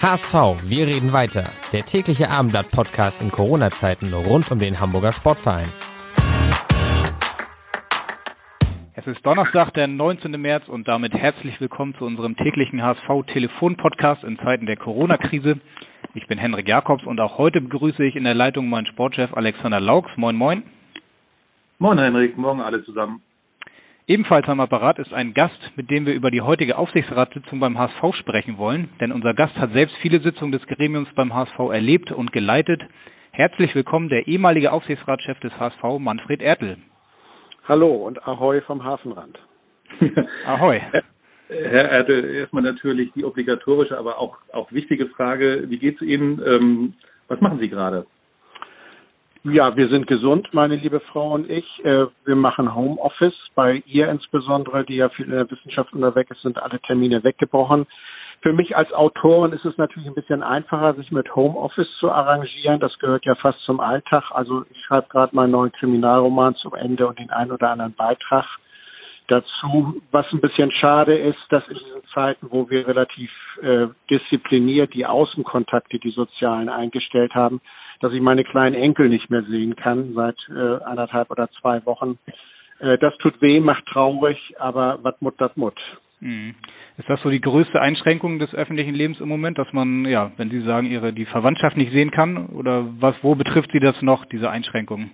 HSV, wir reden weiter. Der tägliche Abendblatt-Podcast in Corona-Zeiten rund um den Hamburger Sportverein. Es ist Donnerstag, der 19. März und damit herzlich willkommen zu unserem täglichen HSV-Telefon-Podcast in Zeiten der Corona-Krise. Ich bin Henrik Jakobs und auch heute begrüße ich in der Leitung meinen Sportchef Alexander Laux. Moin, moin. Moin, Henrik. Morgen alle zusammen. Ebenfalls am Apparat ist ein Gast, mit dem wir über die heutige Aufsichtsratssitzung beim HSV sprechen wollen, denn unser Gast hat selbst viele Sitzungen des Gremiums beim HSV erlebt und geleitet. Herzlich willkommen der ehemalige Aufsichtsratschef des HSV, Manfred Ertel. Hallo und Ahoi vom Hafenrand. Ahoi. Herr Ertel, erstmal natürlich die obligatorische, aber auch, auch wichtige Frage. Wie geht es Ihnen? Ähm, was machen Sie gerade? Ja, wir sind gesund, meine liebe Frau und ich. Äh, wir machen Homeoffice. Bei ihr insbesondere, die ja viel in der Wissenschaft unterwegs ist, sind alle Termine weggebrochen. Für mich als Autorin ist es natürlich ein bisschen einfacher, sich mit Homeoffice zu arrangieren. Das gehört ja fast zum Alltag. Also ich schreibe gerade meinen neuen Kriminalroman zum Ende und den einen oder anderen Beitrag dazu. Was ein bisschen schade ist, dass in diesen Zeiten, wo wir relativ äh, diszipliniert die Außenkontakte, die sozialen eingestellt haben, dass ich meine kleinen Enkel nicht mehr sehen kann seit äh, anderthalb oder zwei Wochen. Äh, das tut weh, macht traurig, aber wat mut, dat mut. Mhm. Ist das so die größte Einschränkung des öffentlichen Lebens im Moment, dass man, ja, wenn Sie sagen, Ihre die Verwandtschaft nicht sehen kann? Oder was, wo betrifft Sie das noch, diese Einschränkung?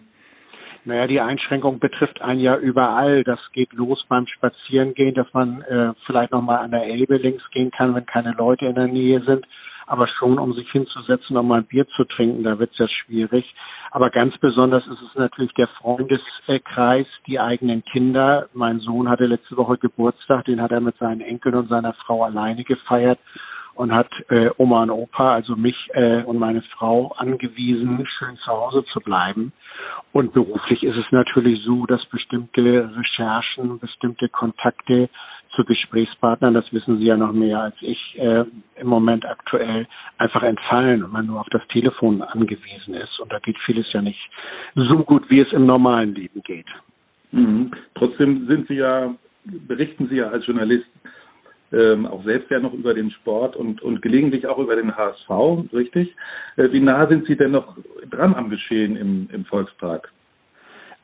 Naja, die Einschränkung betrifft einen ja überall. Das geht los beim Spazierengehen, dass man äh, vielleicht nochmal an der Elbe links gehen kann, wenn keine Leute in der Nähe sind aber schon um sich hinzusetzen, um mal ein Bier zu trinken, da wird es ja schwierig. Aber ganz besonders ist es natürlich der Freundeskreis, die eigenen Kinder. Mein Sohn hatte letzte Woche Geburtstag, den hat er mit seinen Enkeln und seiner Frau alleine gefeiert und hat äh, Oma und Opa, also mich äh, und meine Frau angewiesen, schön zu Hause zu bleiben. Und beruflich ist es natürlich so, dass bestimmte Recherchen, bestimmte Kontakte zu Gesprächspartnern, das wissen Sie ja noch mehr als ich, äh, im Moment aktuell einfach entfallen und man nur auf das Telefon angewiesen ist. Und da geht vieles ja nicht so gut, wie es im normalen Leben geht. Mhm. Trotzdem sind Sie ja, berichten Sie ja als Journalist ähm, auch selbst ja noch über den Sport und, und gelegentlich auch über den HSV, richtig? Äh, wie nah sind Sie denn noch dran am Geschehen im, im Volkspark?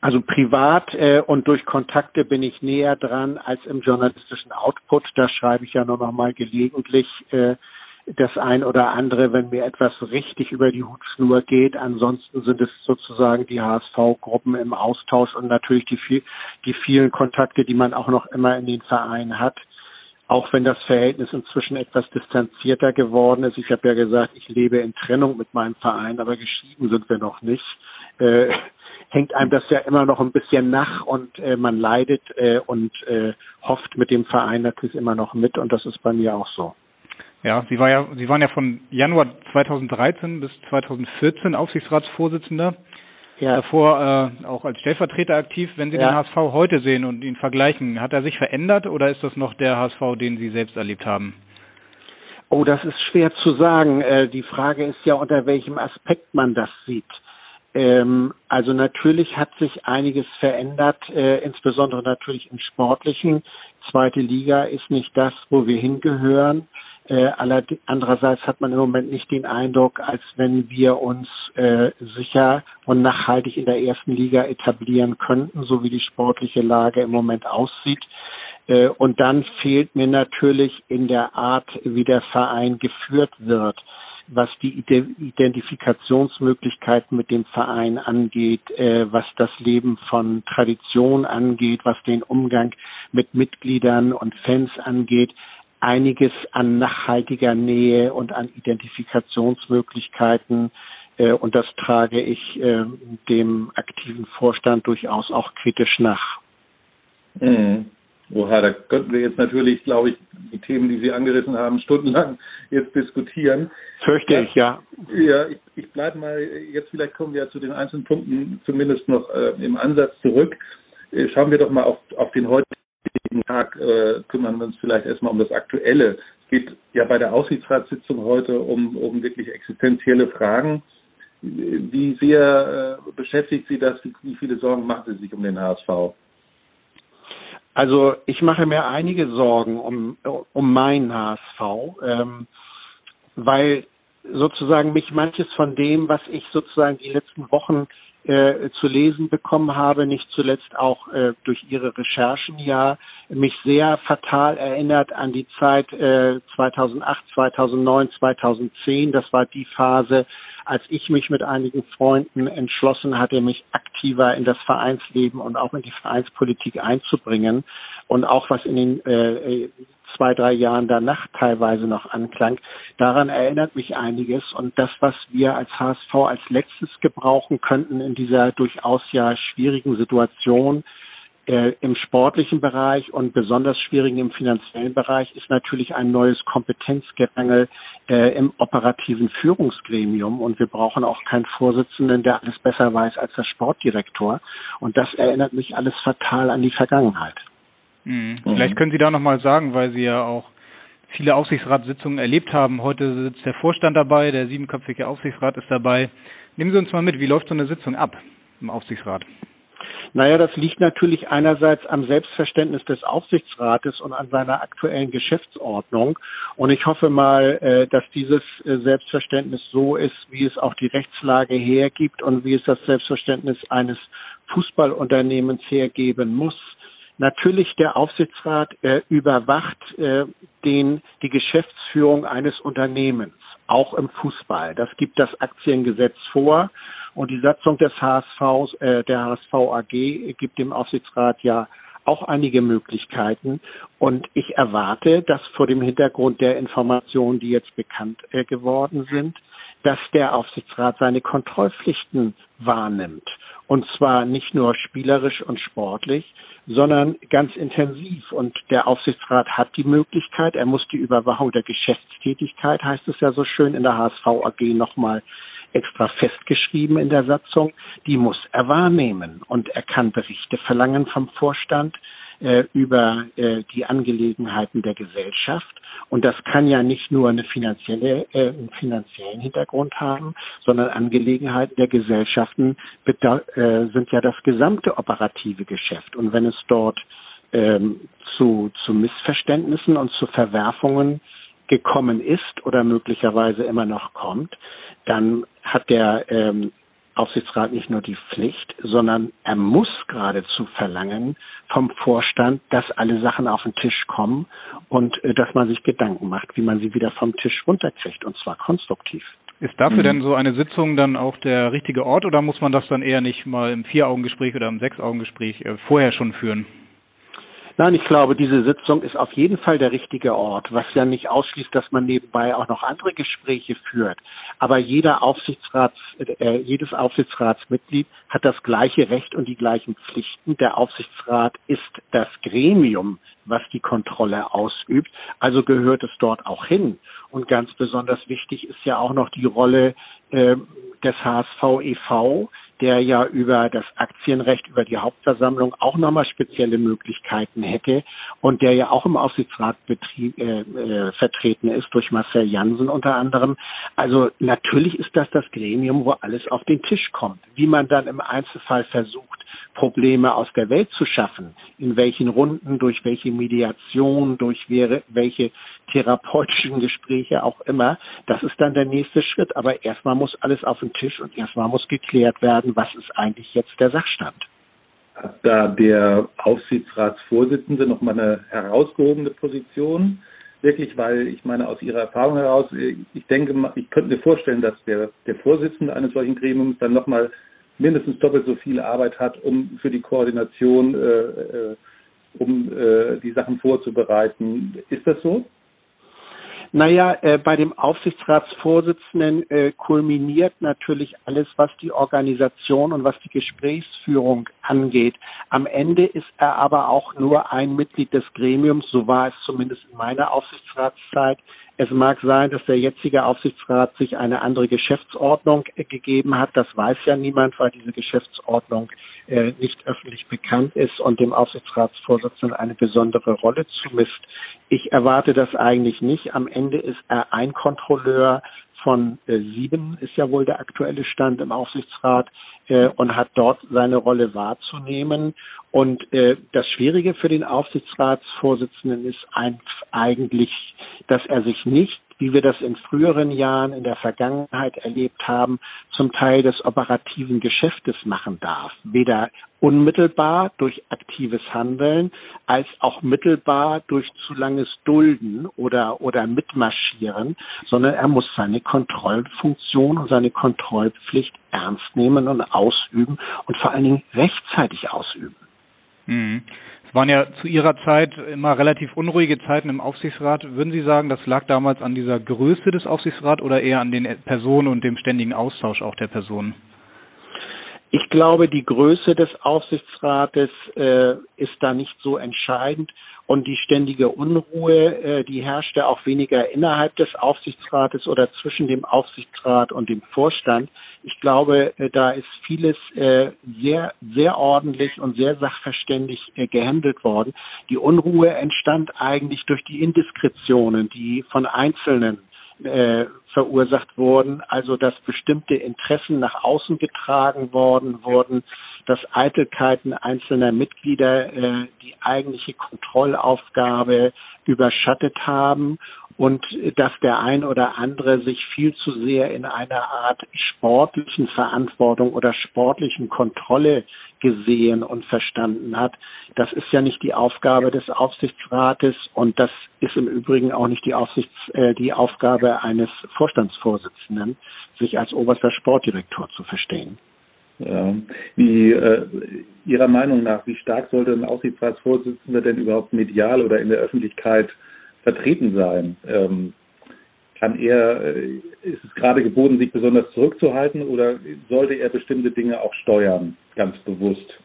Also privat äh, und durch Kontakte bin ich näher dran als im journalistischen Output. Da schreibe ich ja nur noch mal gelegentlich äh, das ein oder andere, wenn mir etwas richtig über die Hutschnur geht. Ansonsten sind es sozusagen die HSV-Gruppen im Austausch und natürlich die, viel, die vielen Kontakte, die man auch noch immer in den Vereinen hat. Auch wenn das Verhältnis inzwischen etwas distanzierter geworden ist. Ich habe ja gesagt, ich lebe in Trennung mit meinem Verein, aber geschieden sind wir noch nicht. Äh, hängt einem das ja immer noch ein bisschen nach und äh, man leidet äh, und äh, hofft mit dem Verein natürlich immer noch mit und das ist bei mir auch so. Ja, Sie war ja, Sie waren ja von Januar 2013 bis 2014 Aufsichtsratsvorsitzender. Ja. Davor äh, auch als Stellvertreter aktiv. Wenn Sie ja. den HSV heute sehen und ihn vergleichen, hat er sich verändert oder ist das noch der HSV, den Sie selbst erlebt haben? Oh, das ist schwer zu sagen. Äh, die Frage ist ja, unter welchem Aspekt man das sieht. Ähm, also natürlich hat sich einiges verändert, äh, insbesondere natürlich im Sportlichen. Zweite Liga ist nicht das, wo wir hingehören. Äh, andererseits hat man im Moment nicht den Eindruck, als wenn wir uns äh, sicher und nachhaltig in der ersten Liga etablieren könnten, so wie die sportliche Lage im Moment aussieht. Äh, und dann fehlt mir natürlich in der Art, wie der Verein geführt wird was die Identifikationsmöglichkeiten mit dem Verein angeht, äh, was das Leben von Tradition angeht, was den Umgang mit Mitgliedern und Fans angeht, einiges an nachhaltiger Nähe und an Identifikationsmöglichkeiten. Äh, und das trage ich äh, dem aktiven Vorstand durchaus auch kritisch nach. Mhm. Oha, da könnten wir jetzt natürlich, glaube ich, die Themen, die Sie angerissen haben, stundenlang jetzt diskutieren. Fürchte ich, ja. Ja, ich, ich bleibe mal, jetzt vielleicht kommen wir ja zu den einzelnen Punkten zumindest noch äh, im Ansatz zurück. Äh, schauen wir doch mal auf, auf den heutigen Tag, äh, kümmern wir uns vielleicht erstmal um das Aktuelle. Es geht ja bei der Aufsichtsratssitzung heute um, um wirklich existenzielle Fragen. Wie sehr äh, beschäftigt Sie das? Wie, wie viele Sorgen machen Sie sich um den HSV? Also ich mache mir einige Sorgen um, um meinen HSV, ähm, weil sozusagen mich manches von dem, was ich sozusagen die letzten Wochen äh, zu lesen bekommen habe, nicht zuletzt auch äh, durch Ihre Recherchen ja, mich sehr fatal erinnert an die Zeit äh, 2008, 2009, 2010. Das war die Phase, als ich mich mit einigen Freunden entschlossen hatte, mich aktiver in das Vereinsleben und auch in die Vereinspolitik einzubringen und auch was in den äh, zwei, drei Jahren danach teilweise noch anklang. Daran erinnert mich einiges und das, was wir als HSV als letztes gebrauchen könnten in dieser durchaus ja schwierigen Situation, äh, im sportlichen Bereich und besonders schwierigen im finanziellen Bereich ist natürlich ein neues Kompetenzgerangel äh, im operativen Führungsgremium und wir brauchen auch keinen Vorsitzenden, der alles besser weiß als der Sportdirektor. Und das erinnert mich alles fatal an die Vergangenheit. Mhm. Vielleicht können Sie da nochmal sagen, weil Sie ja auch viele Aufsichtsratssitzungen erlebt haben. Heute sitzt der Vorstand dabei, der siebenköpfige Aufsichtsrat ist dabei. Nehmen Sie uns mal mit, wie läuft so eine Sitzung ab im Aufsichtsrat? Naja, das liegt natürlich einerseits am Selbstverständnis des Aufsichtsrates und an seiner aktuellen Geschäftsordnung. Und ich hoffe mal, äh, dass dieses äh, Selbstverständnis so ist, wie es auch die Rechtslage hergibt und wie es das Selbstverständnis eines Fußballunternehmens hergeben muss. Natürlich der Aufsichtsrat äh, überwacht den, die Geschäftsführung eines Unternehmens, auch im Fußball. Das gibt das Aktiengesetz vor. Und die Satzung des HSV, äh, der HSV AG gibt dem Aufsichtsrat ja auch einige Möglichkeiten. Und ich erwarte, dass vor dem Hintergrund der Informationen, die jetzt bekannt äh, geworden sind, dass der Aufsichtsrat seine Kontrollpflichten wahrnimmt. Und zwar nicht nur spielerisch und sportlich, sondern ganz intensiv. Und der Aufsichtsrat hat die Möglichkeit, er muss die Überwachung der Geschäftstätigkeit, heißt es ja so schön in der HSV AG nochmal extra festgeschrieben in der Satzung, die muss er wahrnehmen und er kann Berichte verlangen vom Vorstand äh, über äh, die Angelegenheiten der Gesellschaft. Und das kann ja nicht nur eine finanzielle, äh, einen finanziellen Hintergrund haben, sondern Angelegenheiten der Gesellschaften äh, sind ja das gesamte operative Geschäft. Und wenn es dort ähm, zu, zu Missverständnissen und zu Verwerfungen gekommen ist oder möglicherweise immer noch kommt, dann hat der ähm, Aufsichtsrat nicht nur die Pflicht, sondern er muss geradezu verlangen vom Vorstand, dass alle Sachen auf den Tisch kommen und äh, dass man sich Gedanken macht, wie man sie wieder vom Tisch runterkriegt und zwar konstruktiv. Ist dafür mhm. denn so eine Sitzung dann auch der richtige Ort oder muss man das dann eher nicht mal im Vier-Augen-Gespräch oder im Sechs-Augen-Gespräch äh, vorher schon führen? Nein, ich glaube, diese Sitzung ist auf jeden Fall der richtige Ort, was ja nicht ausschließt, dass man nebenbei auch noch andere Gespräche führt. Aber jeder Aufsichtsrats, äh, jedes Aufsichtsratsmitglied hat das gleiche Recht und die gleichen Pflichten. Der Aufsichtsrat ist das Gremium, was die Kontrolle ausübt. Also gehört es dort auch hin. Und ganz besonders wichtig ist ja auch noch die Rolle äh, des HSV e.V., der ja über das Aktienrecht, über die Hauptversammlung auch nochmal spezielle Möglichkeiten hätte und der ja auch im Aufsichtsrat betrieb, äh, äh, vertreten ist durch Marcel Jansen unter anderem. Also natürlich ist das das Gremium, wo alles auf den Tisch kommt. Wie man dann im Einzelfall versucht, Probleme aus der Welt zu schaffen, in welchen Runden, durch welche Mediation, durch welche therapeutischen Gespräche auch immer, das ist dann der nächste Schritt. Aber erstmal muss alles auf den Tisch und erstmal muss geklärt werden, was ist eigentlich jetzt der Sachstand. Hat da der Aufsichtsratsvorsitzende nochmal eine herausgehobene Position? Wirklich, weil ich meine, aus Ihrer Erfahrung heraus, ich denke, ich könnte mir vorstellen, dass der, der Vorsitzende eines solchen Gremiums dann nochmal mindestens doppelt so viel Arbeit hat, um für die Koordination, äh, äh, um äh, die Sachen vorzubereiten. Ist das so? Naja, äh, bei dem Aufsichtsratsvorsitzenden äh, kulminiert natürlich alles, was die Organisation und was die Gesprächsführung angeht. Am Ende ist er aber auch nur ein Mitglied des Gremiums, so war es zumindest in meiner Aufsichtsratszeit. Es mag sein, dass der jetzige Aufsichtsrat sich eine andere Geschäftsordnung äh, gegeben hat. Das weiß ja niemand, weil diese Geschäftsordnung äh, nicht öffentlich bekannt ist und dem Aufsichtsratsvorsitzenden eine besondere Rolle zumisst. Ich erwarte das eigentlich nicht. Am Ende ist er ein Kontrolleur von äh, sieben, ist ja wohl der aktuelle Stand im Aufsichtsrat äh, und hat dort seine Rolle wahrzunehmen. Und äh, das Schwierige für den Aufsichtsratsvorsitzenden ist eigentlich, dass er sich nicht wie wir das in früheren Jahren in der Vergangenheit erlebt haben, zum Teil des operativen Geschäftes machen darf. Weder unmittelbar durch aktives Handeln als auch mittelbar durch zu langes Dulden oder, oder Mitmarschieren, sondern er muss seine Kontrollfunktion und seine Kontrollpflicht ernst nehmen und ausüben und vor allen Dingen rechtzeitig ausüben. Mhm. Es waren ja zu Ihrer Zeit immer relativ unruhige Zeiten im Aufsichtsrat. Würden Sie sagen, das lag damals an dieser Größe des Aufsichtsrats oder eher an den Personen und dem ständigen Austausch auch der Personen? Ich glaube, die Größe des Aufsichtsrates äh, ist da nicht so entscheidend und die ständige Unruhe, äh, die herrschte auch weniger innerhalb des Aufsichtsrates oder zwischen dem Aufsichtsrat und dem Vorstand. Ich glaube, äh, da ist vieles äh, sehr, sehr ordentlich und sehr sachverständig äh, gehandelt worden. Die Unruhe entstand eigentlich durch die Indiskretionen, die von Einzelnen äh, verursacht wurden, also dass bestimmte Interessen nach außen getragen worden wurden, dass Eitelkeiten einzelner Mitglieder äh, die eigentliche Kontrollaufgabe überschattet haben und dass der ein oder andere sich viel zu sehr in einer Art sportlichen Verantwortung oder sportlichen Kontrolle gesehen und verstanden hat. Das ist ja nicht die Aufgabe des Aufsichtsrates und das ist im Übrigen auch nicht die, Aufsichts, äh, die Aufgabe eines Vorstandsvorsitzenden, sich als oberster Sportdirektor zu verstehen. Ja. Wie äh, Ihrer Meinung nach, wie stark sollte ein Aufsichtsratsvorsitzender denn überhaupt medial oder in der Öffentlichkeit vertreten sein? Ähm, kann er, äh, ist es gerade geboten, sich besonders zurückzuhalten oder sollte er bestimmte Dinge auch steuern, ganz bewusst?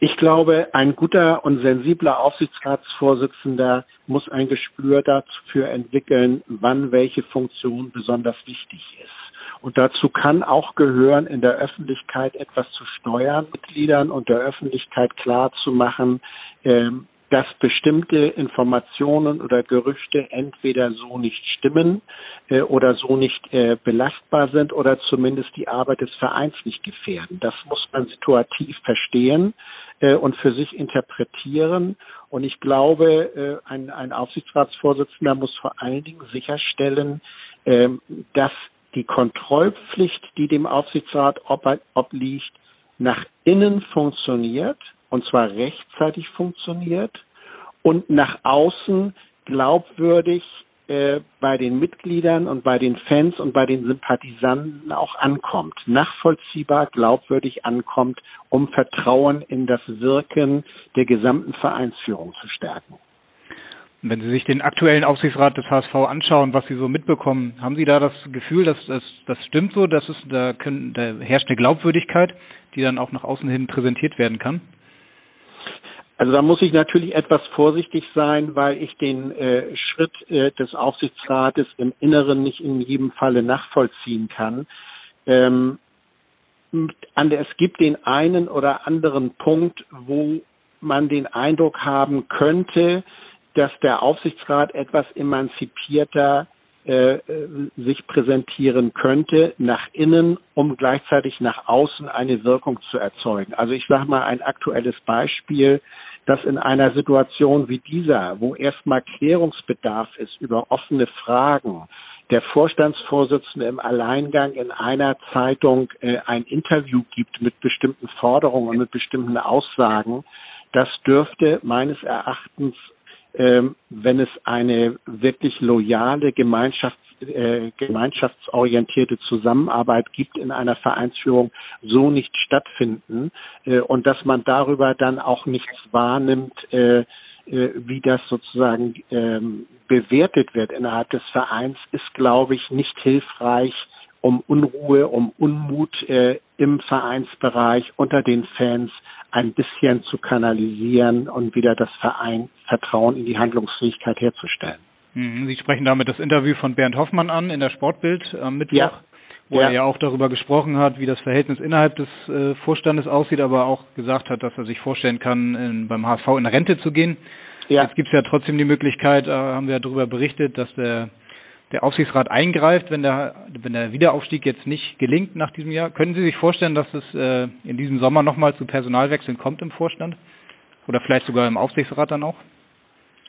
Ich glaube, ein guter und sensibler Aufsichtsratsvorsitzender muss ein Gespür dafür entwickeln, wann welche Funktion besonders wichtig ist. Und dazu kann auch gehören, in der Öffentlichkeit etwas zu steuern, Mitgliedern und der Öffentlichkeit klar zu machen, ähm, dass bestimmte Informationen oder Gerüchte entweder so nicht stimmen äh, oder so nicht äh, belastbar sind oder zumindest die Arbeit des Vereins nicht gefährden. Das muss man situativ verstehen äh, und für sich interpretieren. Und ich glaube, äh, ein, ein Aufsichtsratsvorsitzender muss vor allen Dingen sicherstellen, äh, dass die Kontrollpflicht, die dem Aufsichtsrat ob, obliegt, nach innen funktioniert und zwar rechtzeitig funktioniert und nach außen glaubwürdig äh, bei den Mitgliedern und bei den Fans und bei den Sympathisanten auch ankommt, nachvollziehbar, glaubwürdig ankommt, um Vertrauen in das Wirken der gesamten Vereinsführung zu stärken. Wenn Sie sich den aktuellen Aufsichtsrat des HSV anschauen, was Sie so mitbekommen, haben Sie da das Gefühl, dass das, das stimmt so, dass es da, können, da herrscht eine Glaubwürdigkeit, die dann auch nach außen hin präsentiert werden kann? Also da muss ich natürlich etwas vorsichtig sein, weil ich den äh, Schritt äh, des Aufsichtsrates im Inneren nicht in jedem Falle nachvollziehen kann. Ähm, es gibt den einen oder anderen Punkt, wo man den Eindruck haben könnte, dass der Aufsichtsrat etwas emanzipierter äh, äh, sich präsentieren könnte nach innen, um gleichzeitig nach außen eine Wirkung zu erzeugen. Also ich sage mal ein aktuelles Beispiel, dass in einer Situation wie dieser, wo erstmal Klärungsbedarf ist über offene Fragen, der Vorstandsvorsitzende im Alleingang in einer Zeitung äh, ein Interview gibt mit bestimmten Forderungen und mit bestimmten Aussagen, das dürfte meines Erachtens ähm, wenn es eine wirklich loyale Gemeinschafts äh, gemeinschaftsorientierte Zusammenarbeit gibt in einer Vereinsführung, so nicht stattfinden äh, und dass man darüber dann auch nichts wahrnimmt, äh, äh, wie das sozusagen ähm, bewertet wird innerhalb des Vereins, ist, glaube ich, nicht hilfreich, um Unruhe, um Unmut im Vereinsbereich unter den Fans ein bisschen zu kanalisieren und wieder das Verein Vertrauen in die Handlungsfähigkeit herzustellen. Mhm, Sie sprechen damit das Interview von Bernd Hoffmann an in der Sportbild am Mittwoch. Ja wo ja. er ja auch darüber gesprochen hat, wie das Verhältnis innerhalb des äh, Vorstandes aussieht, aber auch gesagt hat, dass er sich vorstellen kann, in, beim HSV in Rente zu gehen. Ja. Jetzt gibt es ja trotzdem die Möglichkeit, äh, haben wir ja darüber berichtet, dass der der Aufsichtsrat eingreift, wenn der wenn der Wiederaufstieg jetzt nicht gelingt nach diesem Jahr. Können Sie sich vorstellen, dass es äh, in diesem Sommer nochmal zu Personalwechseln kommt im Vorstand oder vielleicht sogar im Aufsichtsrat dann auch?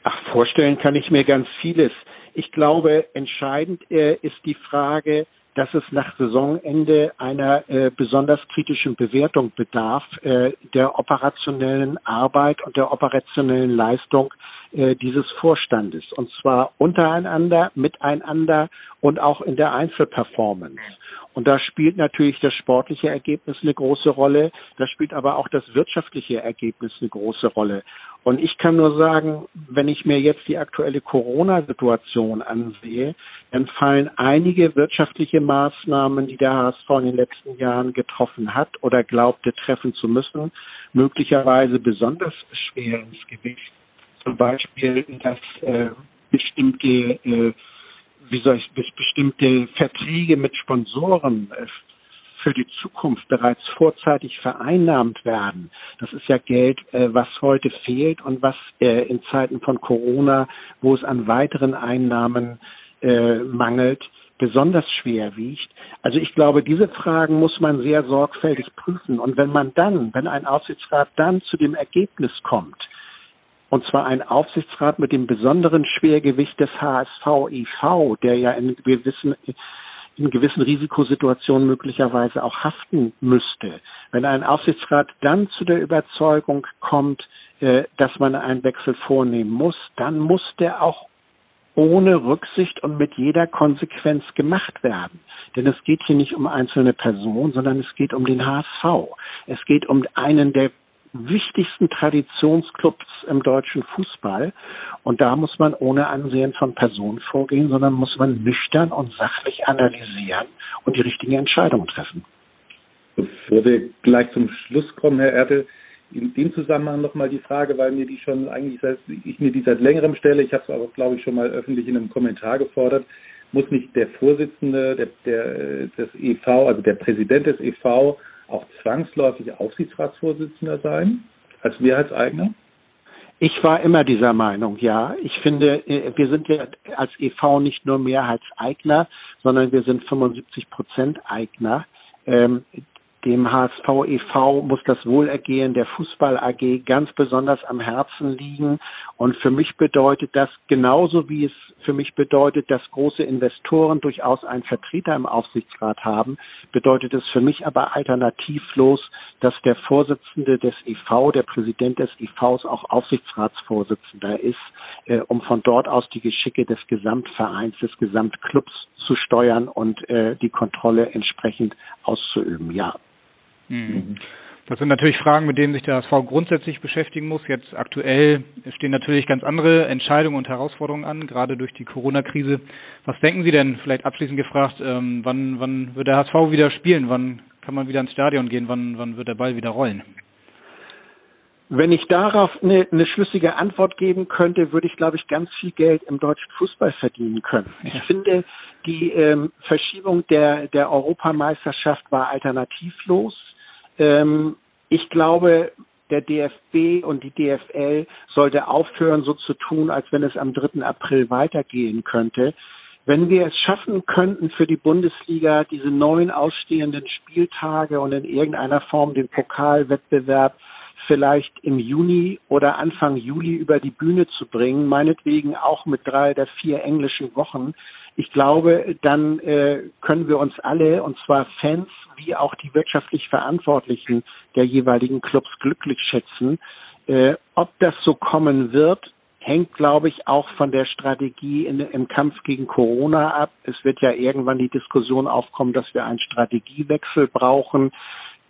Ach, vorstellen kann ich mir ganz vieles. Ich glaube, entscheidend äh, ist die Frage, dass es nach Saisonende einer äh, besonders kritischen Bewertung bedarf äh, der operationellen Arbeit und der operationellen Leistung äh, dieses Vorstandes. Und zwar untereinander, miteinander und auch in der Einzelperformance. Und da spielt natürlich das sportliche Ergebnis eine große Rolle, da spielt aber auch das wirtschaftliche Ergebnis eine große Rolle. Und ich kann nur sagen, wenn ich mir jetzt die aktuelle Corona-Situation ansehe, dann fallen einige wirtschaftliche Maßnahmen, die der HSV in den letzten Jahren getroffen hat oder glaubte treffen zu müssen, möglicherweise besonders schwer ins Gewicht. Zum Beispiel, dass äh, bestimmte äh, wie soll ich, bestimmte Verträge mit Sponsoren äh, für die Zukunft bereits vorzeitig vereinnahmt werden. Das ist ja Geld, äh, was heute fehlt und was äh, in Zeiten von Corona, wo es an weiteren Einnahmen mangelt, besonders schwer wiegt. Also ich glaube, diese Fragen muss man sehr sorgfältig prüfen. Und wenn man dann, wenn ein Aufsichtsrat dann zu dem Ergebnis kommt, und zwar ein Aufsichtsrat mit dem besonderen Schwergewicht des HSV e.V., der ja in gewissen, in gewissen Risikosituationen möglicherweise auch haften müsste. Wenn ein Aufsichtsrat dann zu der Überzeugung kommt, äh, dass man einen Wechsel vornehmen muss, dann muss der auch ohne Rücksicht und mit jeder Konsequenz gemacht werden. Denn es geht hier nicht um einzelne Personen, sondern es geht um den HSV. Es geht um einen der wichtigsten Traditionsclubs im deutschen Fußball. Und da muss man ohne Ansehen von Personen vorgehen, sondern muss man nüchtern und sachlich analysieren und die richtigen Entscheidungen treffen. Bevor wir gleich zum Schluss kommen, Herr Ertel, in dem Zusammenhang nochmal die Frage, weil mir die schon eigentlich, ich mir die seit längerem stelle, ich habe es aber, glaube ich, schon mal öffentlich in einem Kommentar gefordert, muss nicht der Vorsitzende der, der, des EV, also der Präsident des EV, auch zwangsläufig Aufsichtsratsvorsitzender sein, als Mehrheitseigner? Ich war immer dieser Meinung, ja. Ich finde, äh, wir sind ja als EV nicht nur Mehrheitseigner, sondern wir sind 75 Prozent Eigner. Ähm, dem HSV e.V. muss das Wohlergehen der Fußball AG ganz besonders am Herzen liegen. Und für mich bedeutet das genauso wie es für mich bedeutet, dass große Investoren durchaus einen Vertreter im Aufsichtsrat haben, bedeutet es für mich aber alternativlos, dass der Vorsitzende des EV, der Präsident des EVs auch Aufsichtsratsvorsitzender ist, äh, um von dort aus die Geschicke des Gesamtvereins, des Gesamtclubs zu steuern und äh, die Kontrolle entsprechend auszuüben. Ja. Mhm. Das sind natürlich Fragen, mit denen sich der HSV grundsätzlich beschäftigen muss. Jetzt aktuell stehen natürlich ganz andere Entscheidungen und Herausforderungen an, gerade durch die Corona-Krise. Was denken Sie denn, vielleicht abschließend gefragt, ähm, wann, wann wird der HSV wieder spielen? Wann kann man wieder ins Stadion gehen? Wann, wann wird der Ball wieder rollen? Wenn ich darauf eine, eine schlüssige Antwort geben könnte, würde ich, glaube ich, ganz viel Geld im deutschen Fußball verdienen können. Ja. Ich finde, die ähm, Verschiebung der, der Europameisterschaft war alternativlos ähm, ich glaube, der DFB und die DFL sollte aufhören, so zu tun, als wenn es am 3. April weitergehen könnte. Wenn wir es schaffen könnten, für die Bundesliga diese neuen ausstehenden Spieltage und in irgendeiner Form den Pokalwettbewerb vielleicht im Juni oder Anfang Juli über die Bühne zu bringen, meinetwegen auch mit drei oder vier englischen Wochen, ich glaube, dann äh, können wir uns alle, und zwar Fans wie auch die wirtschaftlich Verantwortlichen der jeweiligen Clubs glücklich schätzen. Äh, ob das so kommen wird, hängt, glaube ich, auch von der Strategie in, im Kampf gegen Corona ab. Es wird ja irgendwann die Diskussion aufkommen, dass wir einen Strategiewechsel brauchen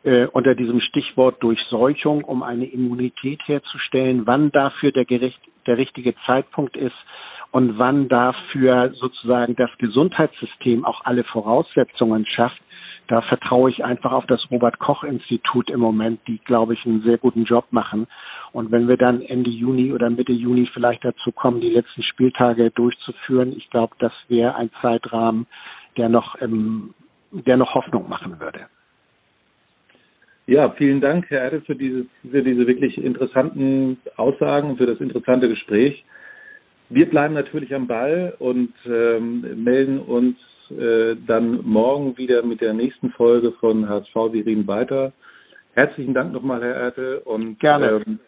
äh, unter diesem Stichwort Durchseuchung, um eine Immunität herzustellen. Wann dafür der, gerecht, der richtige Zeitpunkt ist und wann dafür sozusagen das Gesundheitssystem auch alle Voraussetzungen schafft, da vertraue ich einfach auf das Robert Koch Institut im Moment, die, glaube ich, einen sehr guten Job machen. Und wenn wir dann Ende Juni oder Mitte Juni vielleicht dazu kommen, die letzten Spieltage durchzuführen, ich glaube, das wäre ein Zeitrahmen, der noch, ähm, der noch Hoffnung machen würde. Ja, vielen Dank, Herr Erde, für, dieses, für diese wirklich interessanten Aussagen für das interessante Gespräch. Wir bleiben natürlich am Ball und ähm, melden uns äh, dann morgen wieder mit der nächsten Folge von HSV Wir reden weiter. Herzlichen Dank nochmal, Herr Erte. Und Gerne. Ähm,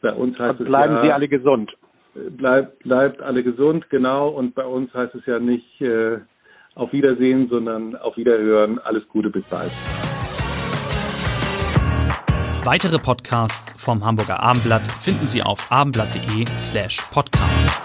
bei uns heißt und bleiben es ja, Sie alle gesund. Bleibt, bleibt alle gesund, genau. Und bei uns heißt es ja nicht äh, auf Wiedersehen, sondern auf Wiederhören. Alles Gute, bis bald. Weitere Podcasts vom Hamburger Abendblatt finden Sie auf abendblatt.de slash podcast.